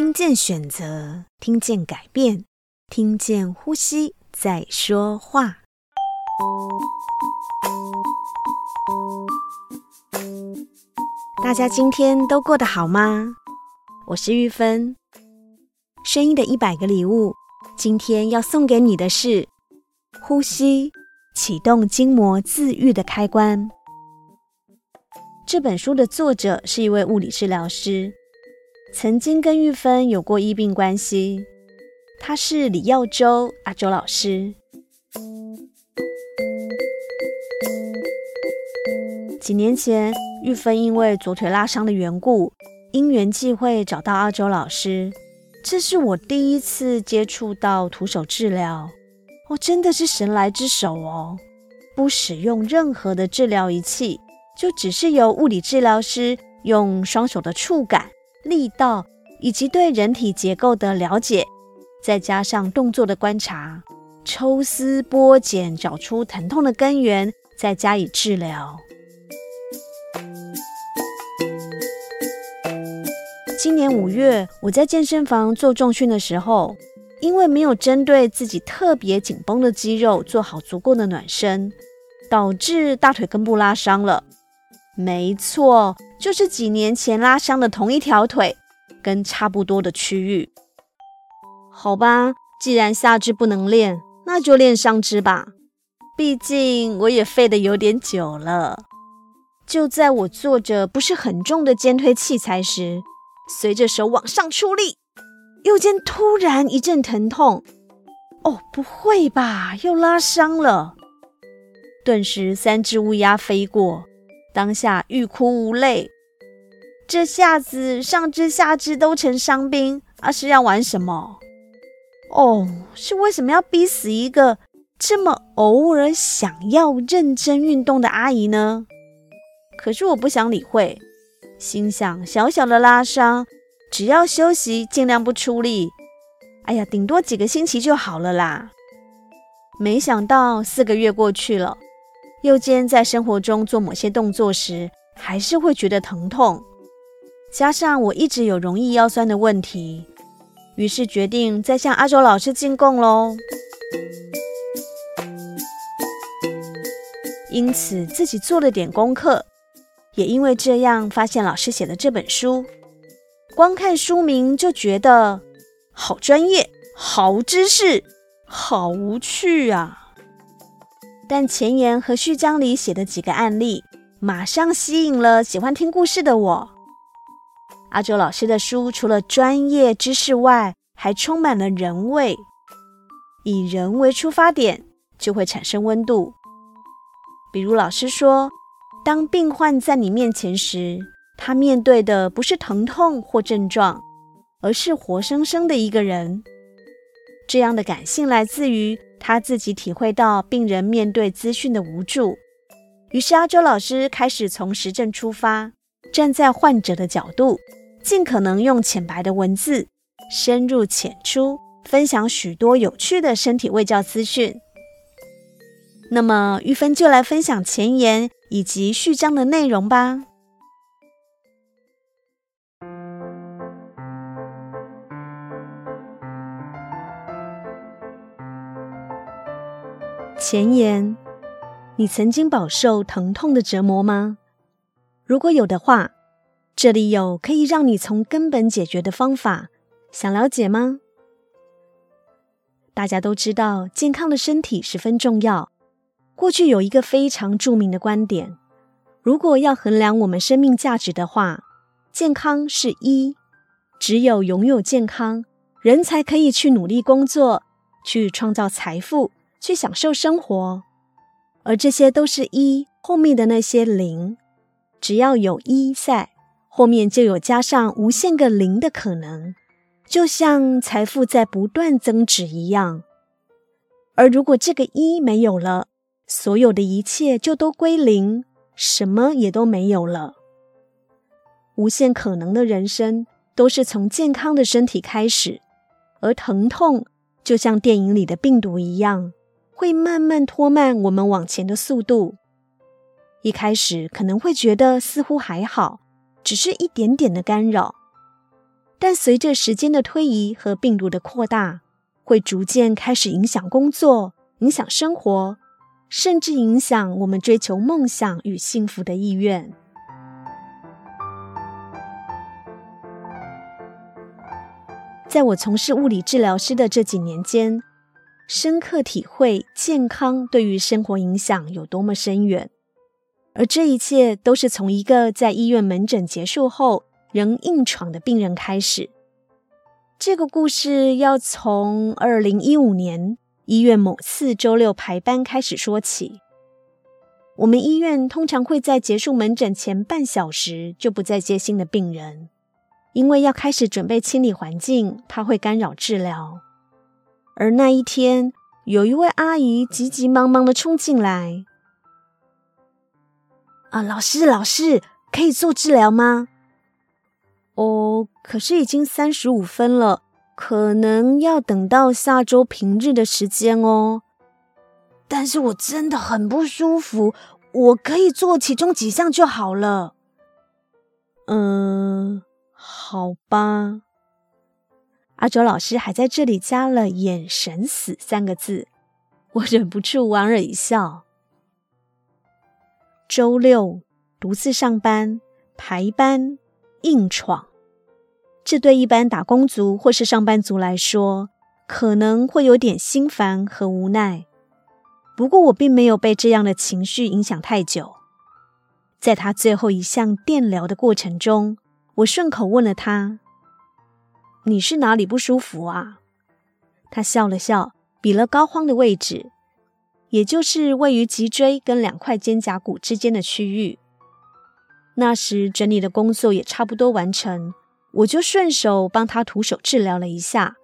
听见选择，听见改变，听见呼吸在说话。大家今天都过得好吗？我是玉芬，声音的一百个礼物，今天要送给你的是呼吸，启动筋膜自愈的开关。这本书的作者是一位物理治疗师。曾经跟玉芬有过医病关系，他是李耀洲阿洲老师。几年前，玉芬因为左腿拉伤的缘故，因缘际会找到阿洲老师。这是我第一次接触到徒手治疗，哦，真的是神来之手哦！不使用任何的治疗仪器，就只是由物理治疗师用双手的触感。力道以及对人体结构的了解，再加上动作的观察，抽丝剥茧，找出疼痛的根源，再加以治疗。今年五月，我在健身房做重训的时候，因为没有针对自己特别紧绷的肌肉做好足够的暖身，导致大腿根部拉伤了。没错。就是几年前拉伤的同一条腿，跟差不多的区域。好吧，既然下肢不能练，那就练上肢吧。毕竟我也废得有点久了。就在我做着不是很重的肩推器材时，随着手往上出力，右肩突然一阵疼痛。哦，不会吧，又拉伤了？顿时三只乌鸦飞过。当下欲哭无泪，这下子上肢下肢都成伤兵，啊是要玩什么？哦，是为什么要逼死一个这么偶尔想要认真运动的阿姨呢？可是我不想理会，心想小小的拉伤，只要休息，尽量不出力，哎呀，顶多几个星期就好了啦。没想到四个月过去了。右肩在生活中做某些动作时，还是会觉得疼痛，加上我一直有容易腰酸的问题，于是决定再向阿洲老师进贡喽。因此自己做了点功课，也因为这样发现老师写的这本书，光看书名就觉得好专业、好知识、好无趣啊。但前言和序章里写的几个案例，马上吸引了喜欢听故事的我。阿洲老师的书除了专业知识外，还充满了人味。以人为出发点，就会产生温度。比如老师说，当病患在你面前时，他面对的不是疼痛或症状，而是活生生的一个人。这样的感性来自于。他自己体会到病人面对资讯的无助，于是阿周老师开始从实证出发，站在患者的角度，尽可能用浅白的文字，深入浅出，分享许多有趣的身体卫教资讯。那么玉芬就来分享前言以及序章的内容吧。前言：你曾经饱受疼痛的折磨吗？如果有的话，这里有可以让你从根本解决的方法。想了解吗？大家都知道，健康的身体十分重要。过去有一个非常著名的观点：如果要衡量我们生命价值的话，健康是一，只有拥有健康，人才可以去努力工作，去创造财富。去享受生活，而这些都是一后面的那些零。只要有一在，后面就有加上无限个零的可能，就像财富在不断增值一样。而如果这个一没有了，所有的一切就都归零，什么也都没有了。无限可能的人生都是从健康的身体开始，而疼痛就像电影里的病毒一样。会慢慢拖慢我们往前的速度。一开始可能会觉得似乎还好，只是一点点的干扰。但随着时间的推移和病毒的扩大，会逐渐开始影响工作、影响生活，甚至影响我们追求梦想与幸福的意愿。在我从事物理治疗师的这几年间，深刻体会健康对于生活影响有多么深远。而这一切都是从一个在医院门诊结束后仍硬闯的病人开始。这个故事要从二零一五年医院某次周六排班开始说起。我们医院通常会在结束门诊前半小时就不再接新的病人，因为要开始准备清理环境，怕会干扰治疗。而那一天，有一位阿姨急急忙忙的冲进来。啊，老师，老师，可以做治疗吗？哦，可是已经三十五分了，可能要等到下周平日的时间哦。但是我真的很不舒服，我可以做其中几项就好了。嗯，好吧。阿卓老师还在这里加了“眼神死”三个字，我忍不住莞尔一笑。周六独自上班，排班硬闯，这对一般打工族或是上班族来说，可能会有点心烦和无奈。不过我并没有被这样的情绪影响太久。在他最后一项电疗的过程中，我顺口问了他：“你是哪里不舒服啊？”他笑了笑，比了膏肓的位置。也就是位于脊椎跟两块肩胛骨之间的区域。那时整理的工作也差不多完成，我就顺手帮他徒手治疗了一下，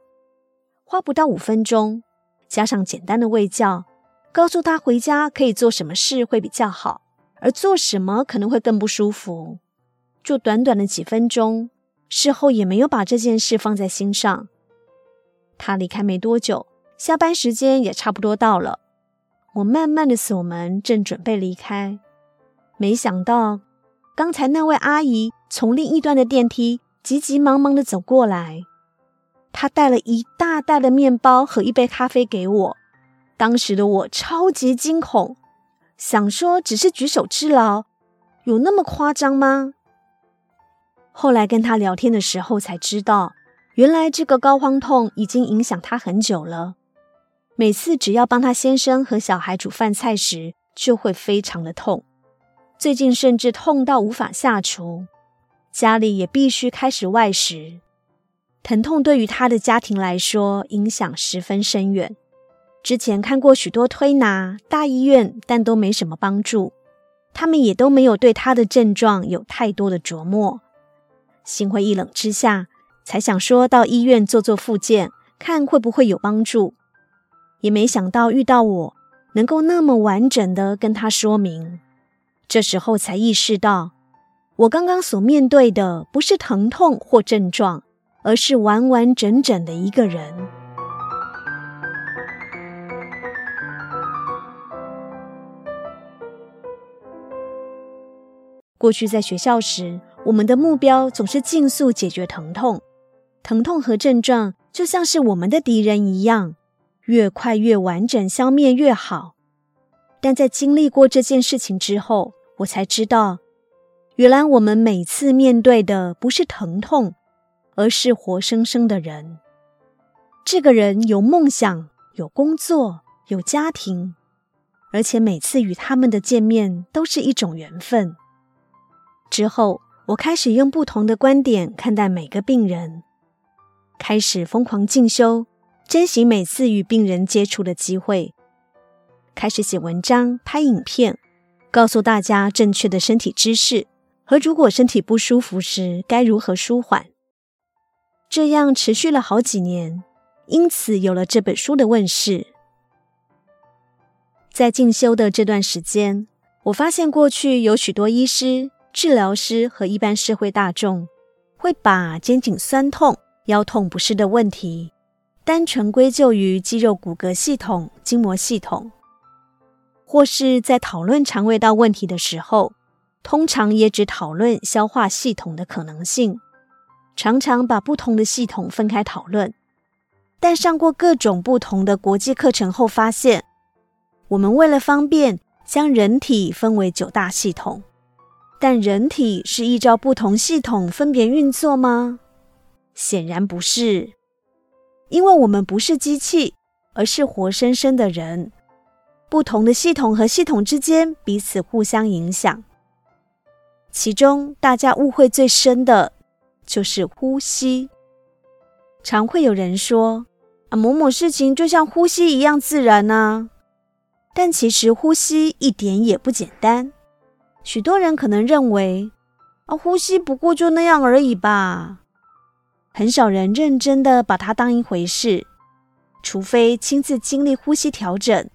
花不到五分钟，加上简单的卫教，告诉他回家可以做什么事会比较好，而做什么可能会更不舒服。就短短的几分钟，事后也没有把这件事放在心上。他离开没多久，下班时间也差不多到了。我慢慢的锁门，正准备离开，没想到刚才那位阿姨从另一端的电梯急急忙忙的走过来，她带了一大袋的面包和一杯咖啡给我。当时的我超级惊恐，想说只是举手之劳，有那么夸张吗？后来跟他聊天的时候才知道，原来这个膏肓痛已经影响他很久了。每次只要帮他先生和小孩煮饭菜时，就会非常的痛。最近甚至痛到无法下厨，家里也必须开始外食。疼痛对于他的家庭来说影响十分深远。之前看过许多推拿、大医院，但都没什么帮助。他们也都没有对他的症状有太多的琢磨。心灰意冷之下，才想说到医院做做复健，看会不会有帮助。也没想到遇到我，能够那么完整的跟他说明。这时候才意识到，我刚刚所面对的不是疼痛或症状，而是完完整整的一个人。过去在学校时，我们的目标总是尽速解决疼痛，疼痛和症状就像是我们的敌人一样。越快越完整消灭越好，但在经历过这件事情之后，我才知道，原来我们每次面对的不是疼痛，而是活生生的人。这个人有梦想，有工作，有家庭，而且每次与他们的见面都是一种缘分。之后，我开始用不同的观点看待每个病人，开始疯狂进修。珍惜每次与病人接触的机会，开始写文章、拍影片，告诉大家正确的身体知识和如果身体不舒服时该如何舒缓。这样持续了好几年，因此有了这本书的问世。在进修的这段时间，我发现过去有许多医师、治疗师和一般社会大众会把肩颈酸痛、腰痛不适的问题。单纯归咎于肌肉骨骼系统、筋膜系统，或是在讨论肠胃道问题的时候，通常也只讨论消化系统的可能性，常常把不同的系统分开讨论。但上过各种不同的国际课程后，发现我们为了方便，将人体分为九大系统。但人体是依照不同系统分别运作吗？显然不是，因为我们不是机器，而是活生生的人。不同的系统和系统之间彼此互相影响。其中大家误会最深的就是呼吸。常会有人说：“啊，某某事情就像呼吸一样自然啊。”但其实呼吸一点也不简单。许多人可能认为，啊，呼吸不过就那样而已吧。很少人认真的把它当一回事，除非亲自经历呼吸调整。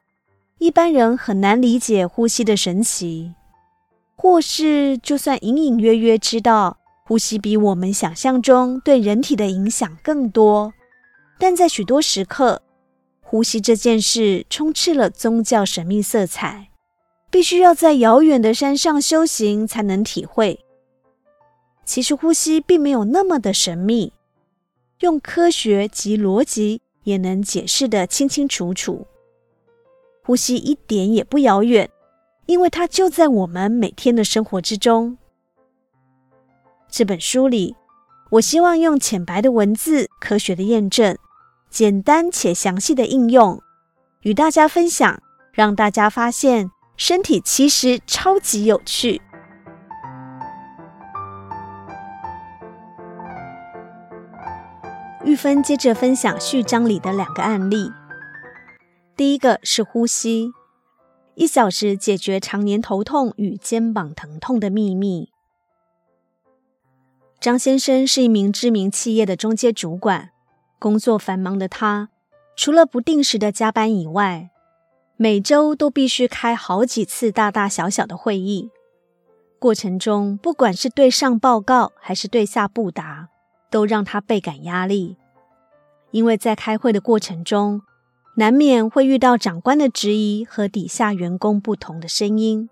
一般人很难理解呼吸的神奇，或是就算隐隐约约知道呼吸比我们想象中对人体的影响更多，但在许多时刻，呼吸这件事充斥了宗教神秘色彩，必须要在遥远的山上修行才能体会。其实呼吸并没有那么的神秘，用科学及逻辑也能解释得清清楚楚。呼吸一点也不遥远，因为它就在我们每天的生活之中。这本书里，我希望用浅白的文字、科学的验证、简单且详细的应用，与大家分享，让大家发现身体其实超级有趣。玉芬接着分享序章里的两个案例。第一个是呼吸，一小时解决常年头痛与肩膀疼痛的秘密。张先生是一名知名企业的中阶主管，工作繁忙的他，除了不定时的加班以外，每周都必须开好几次大大小小的会议。过程中，不管是对上报告还是对下布达，都让他倍感压力，因为在开会的过程中，难免会遇到长官的质疑和底下员工不同的声音，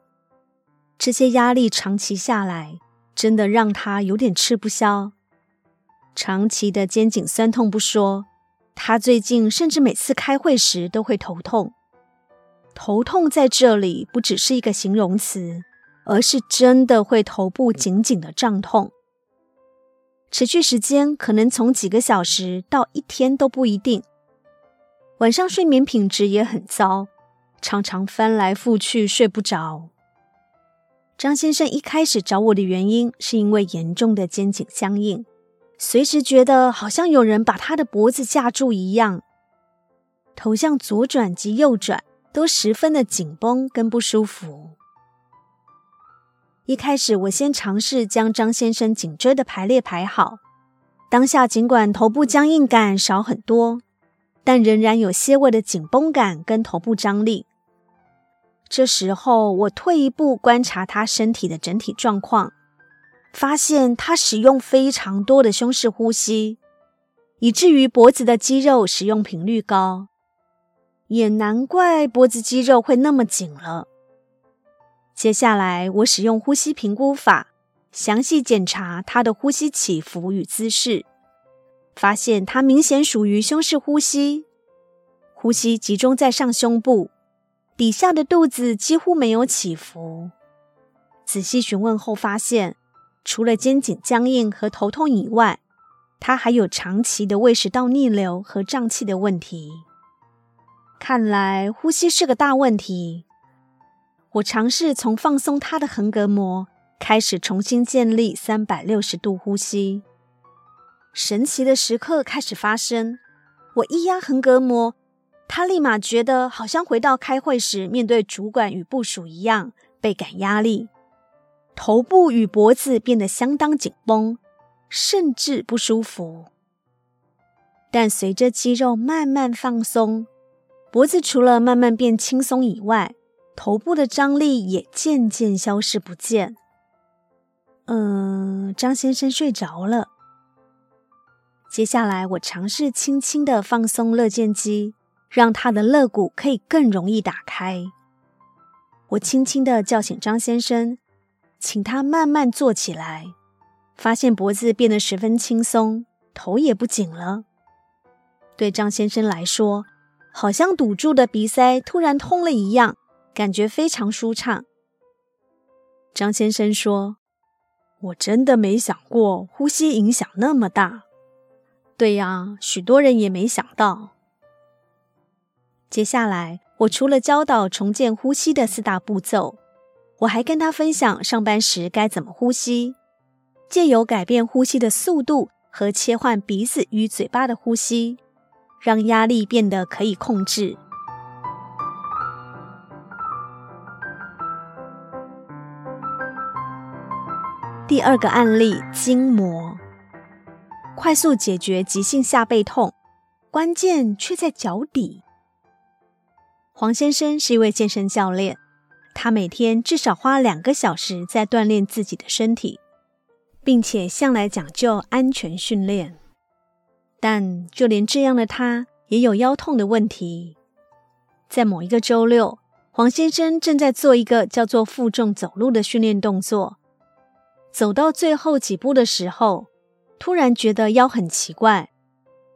这些压力长期下来，真的让他有点吃不消。长期的肩颈酸痛不说，他最近甚至每次开会时都会头痛。头痛在这里不只是一个形容词，而是真的会头部紧紧的胀痛，持续时间可能从几个小时到一天都不一定。晚上睡眠品质也很糟，常常翻来覆去睡不着。张先生一开始找我的原因，是因为严重的肩颈僵硬，随时觉得好像有人把他的脖子架住一样，头向左转及右转都十分的紧绷跟不舒服。一开始我先尝试将张先生颈椎的排列排好，当下尽管头部僵硬感少很多。但仍然有些微的紧绷感跟头部张力。这时候，我退一步观察他身体的整体状况，发现他使用非常多的胸式呼吸，以至于脖子的肌肉使用频率高，也难怪脖子肌肉会那么紧了。接下来，我使用呼吸评估法，详细检查他的呼吸起伏与姿势。发现他明显属于胸式呼吸，呼吸集中在上胸部，底下的肚子几乎没有起伏。仔细询问后发现，除了肩颈僵硬和头痛以外，他还有长期的胃食道逆流和胀气的问题。看来呼吸是个大问题。我尝试从放松他的横膈膜开始，重新建立三百六十度呼吸。神奇的时刻开始发生，我一压横膈膜，他立马觉得好像回到开会时面对主管与部署一样，倍感压力，头部与脖子变得相当紧绷，甚至不舒服。但随着肌肉慢慢放松，脖子除了慢慢变轻松以外，头部的张力也渐渐消失不见。嗯，张先生睡着了。接下来，我尝试轻轻的放松肋间肌，让他的肋骨可以更容易打开。我轻轻的叫醒张先生，请他慢慢坐起来，发现脖子变得十分轻松，头也不紧了。对张先生来说，好像堵住的鼻塞突然通了一样，感觉非常舒畅。张先生说：“我真的没想过呼吸影响那么大。”对呀，许多人也没想到。接下来，我除了教导重建呼吸的四大步骤，我还跟他分享上班时该怎么呼吸，借由改变呼吸的速度和切换鼻子与嘴巴的呼吸，让压力变得可以控制。第二个案例：筋膜，快速解决急性下背痛，关键却在脚底。黄先生是一位健身教练，他每天至少花两个小时在锻炼自己的身体，并且向来讲究安全训练。但就连这样的他，也有腰痛的问题。在某一个周六，黄先生正在做一个叫做负重走路的训练动作。走到最后几步的时候，突然觉得腰很奇怪，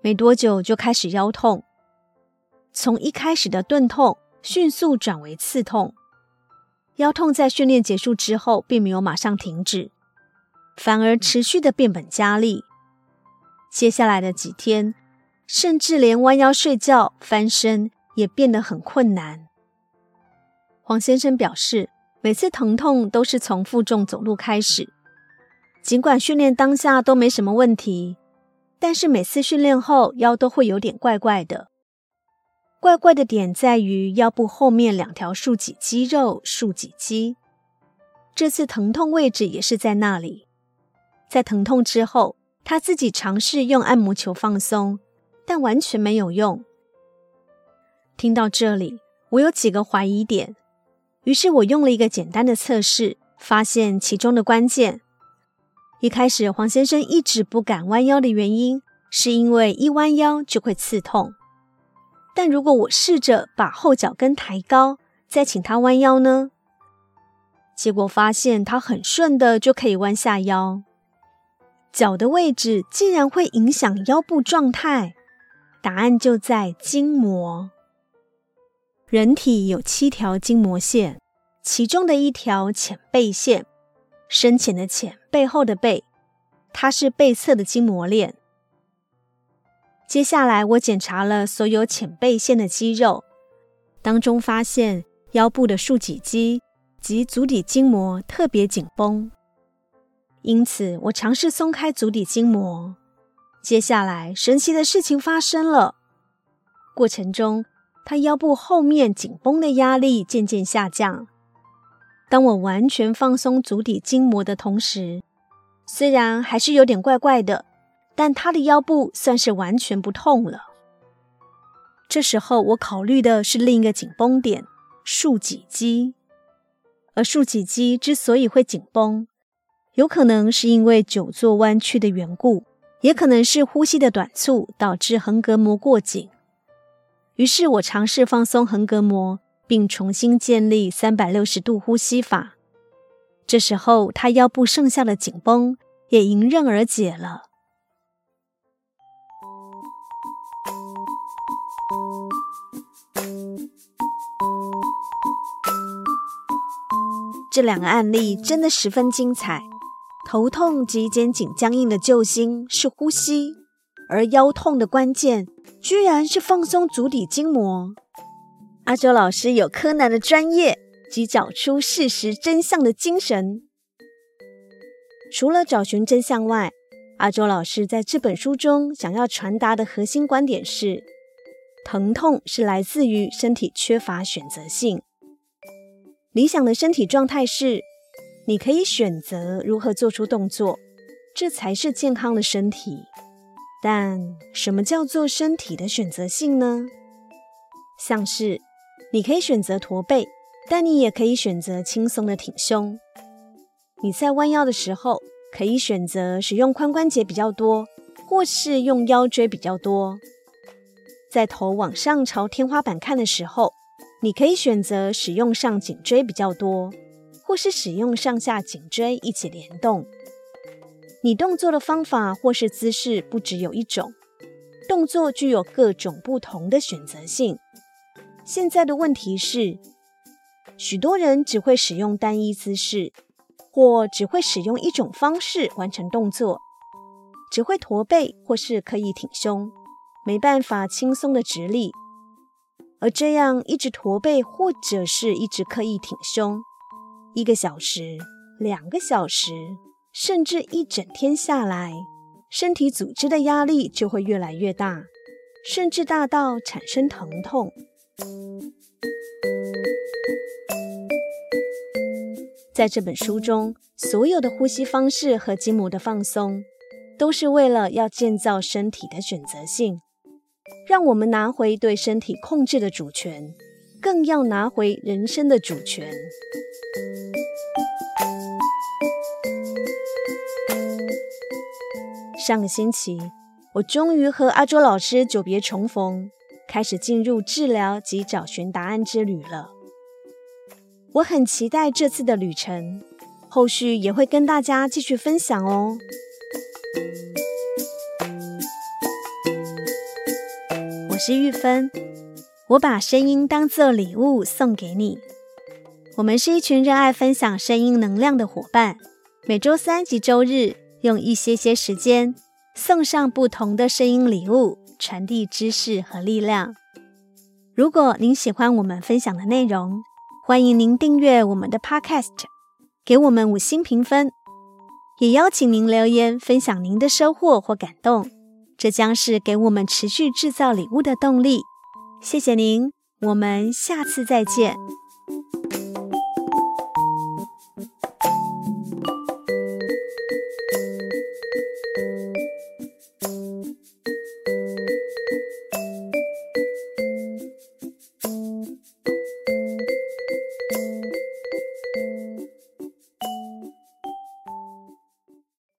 没多久就开始腰痛。从一开始的钝痛，迅速转为刺痛。腰痛在训练结束之后，并没有马上停止，反而持续的变本加厉。接下来的几天，甚至连弯腰睡觉、翻身也变得很困难。黄先生表示，每次疼痛都是从负重走路开始。尽管训练当下都没什么问题，但是每次训练后腰都会有点怪怪的。怪怪的点在于腰部后面两条竖脊肌肉——竖脊肌。这次疼痛位置也是在那里。在疼痛之后，他自己尝试用按摩球放松，但完全没有用。听到这里，我有几个怀疑点，于是我用了一个简单的测试，发现其中的关键。一开始，黄先生一直不敢弯腰的原因，是因为一弯腰就会刺痛。但如果我试着把后脚跟抬高，再请他弯腰呢？结果发现他很顺的就可以弯下腰。脚的位置竟然会影响腰部状态，答案就在筋膜。人体有七条筋膜线，其中的一条浅背线。深浅的浅，背后的背，它是背侧的筋膜链。接下来，我检查了所有浅背线的肌肉，当中发现腰部的竖脊肌及足底筋膜特别紧绷，因此我尝试松开足底筋膜。接下来，神奇的事情发生了，过程中，他腰部后面紧绷的压力渐渐下降。当我完全放松足底筋膜的同时，虽然还是有点怪怪的，但他的腰部算是完全不痛了。这时候我考虑的是另一个紧绷点——竖脊肌。而竖脊肌之所以会紧绷，有可能是因为久坐弯曲的缘故，也可能是呼吸的短促导致横膈膜过紧。于是我尝试放松横膈膜。并重新建立三百六十度呼吸法。这时候，他腰部剩下的紧绷也迎刃而解了。这两个案例真的十分精彩。头痛及肩颈僵硬的救星是呼吸，而腰痛的关键居然是放松足底筋膜。阿周老师有柯南的专业及找出事实真相的精神。除了找寻真相外，阿周老师在这本书中想要传达的核心观点是：疼痛是来自于身体缺乏选择性。理想的身体状态是，你可以选择如何做出动作，这才是健康的身体。但什么叫做身体的选择性呢？像是。你可以选择驼背，但你也可以选择轻松的挺胸。你在弯腰的时候，可以选择使用髋关节比较多，或是用腰椎比较多。在头往上朝天花板看的时候，你可以选择使用上颈椎比较多，或是使用上下颈椎一起联动。你动作的方法或是姿势不只有一种，动作具有各种不同的选择性。现在的问题是，许多人只会使用单一姿势，或只会使用一种方式完成动作，只会驼背或是刻意挺胸，没办法轻松的直立。而这样一直驼背或者是一直刻意挺胸，一个小时、两个小时，甚至一整天下来，身体组织的压力就会越来越大，甚至大到产生疼痛。在这本书中，所有的呼吸方式和筋膜的放松，都是为了要建造身体的选择性，让我们拿回对身体控制的主权，更要拿回人生的主权。上个星期，我终于和阿卓老师久别重逢，开始进入治疗及找寻答案之旅了。我很期待这次的旅程，后续也会跟大家继续分享哦。我是玉芬，我把声音当作礼物送给你。我们是一群热爱分享声音能量的伙伴，每周三及周日用一些些时间送上不同的声音礼物，传递知识和力量。如果您喜欢我们分享的内容，欢迎您订阅我们的 Podcast，给我们五星评分，也邀请您留言分享您的收获或感动，这将是给我们持续制造礼物的动力。谢谢您，我们下次再见。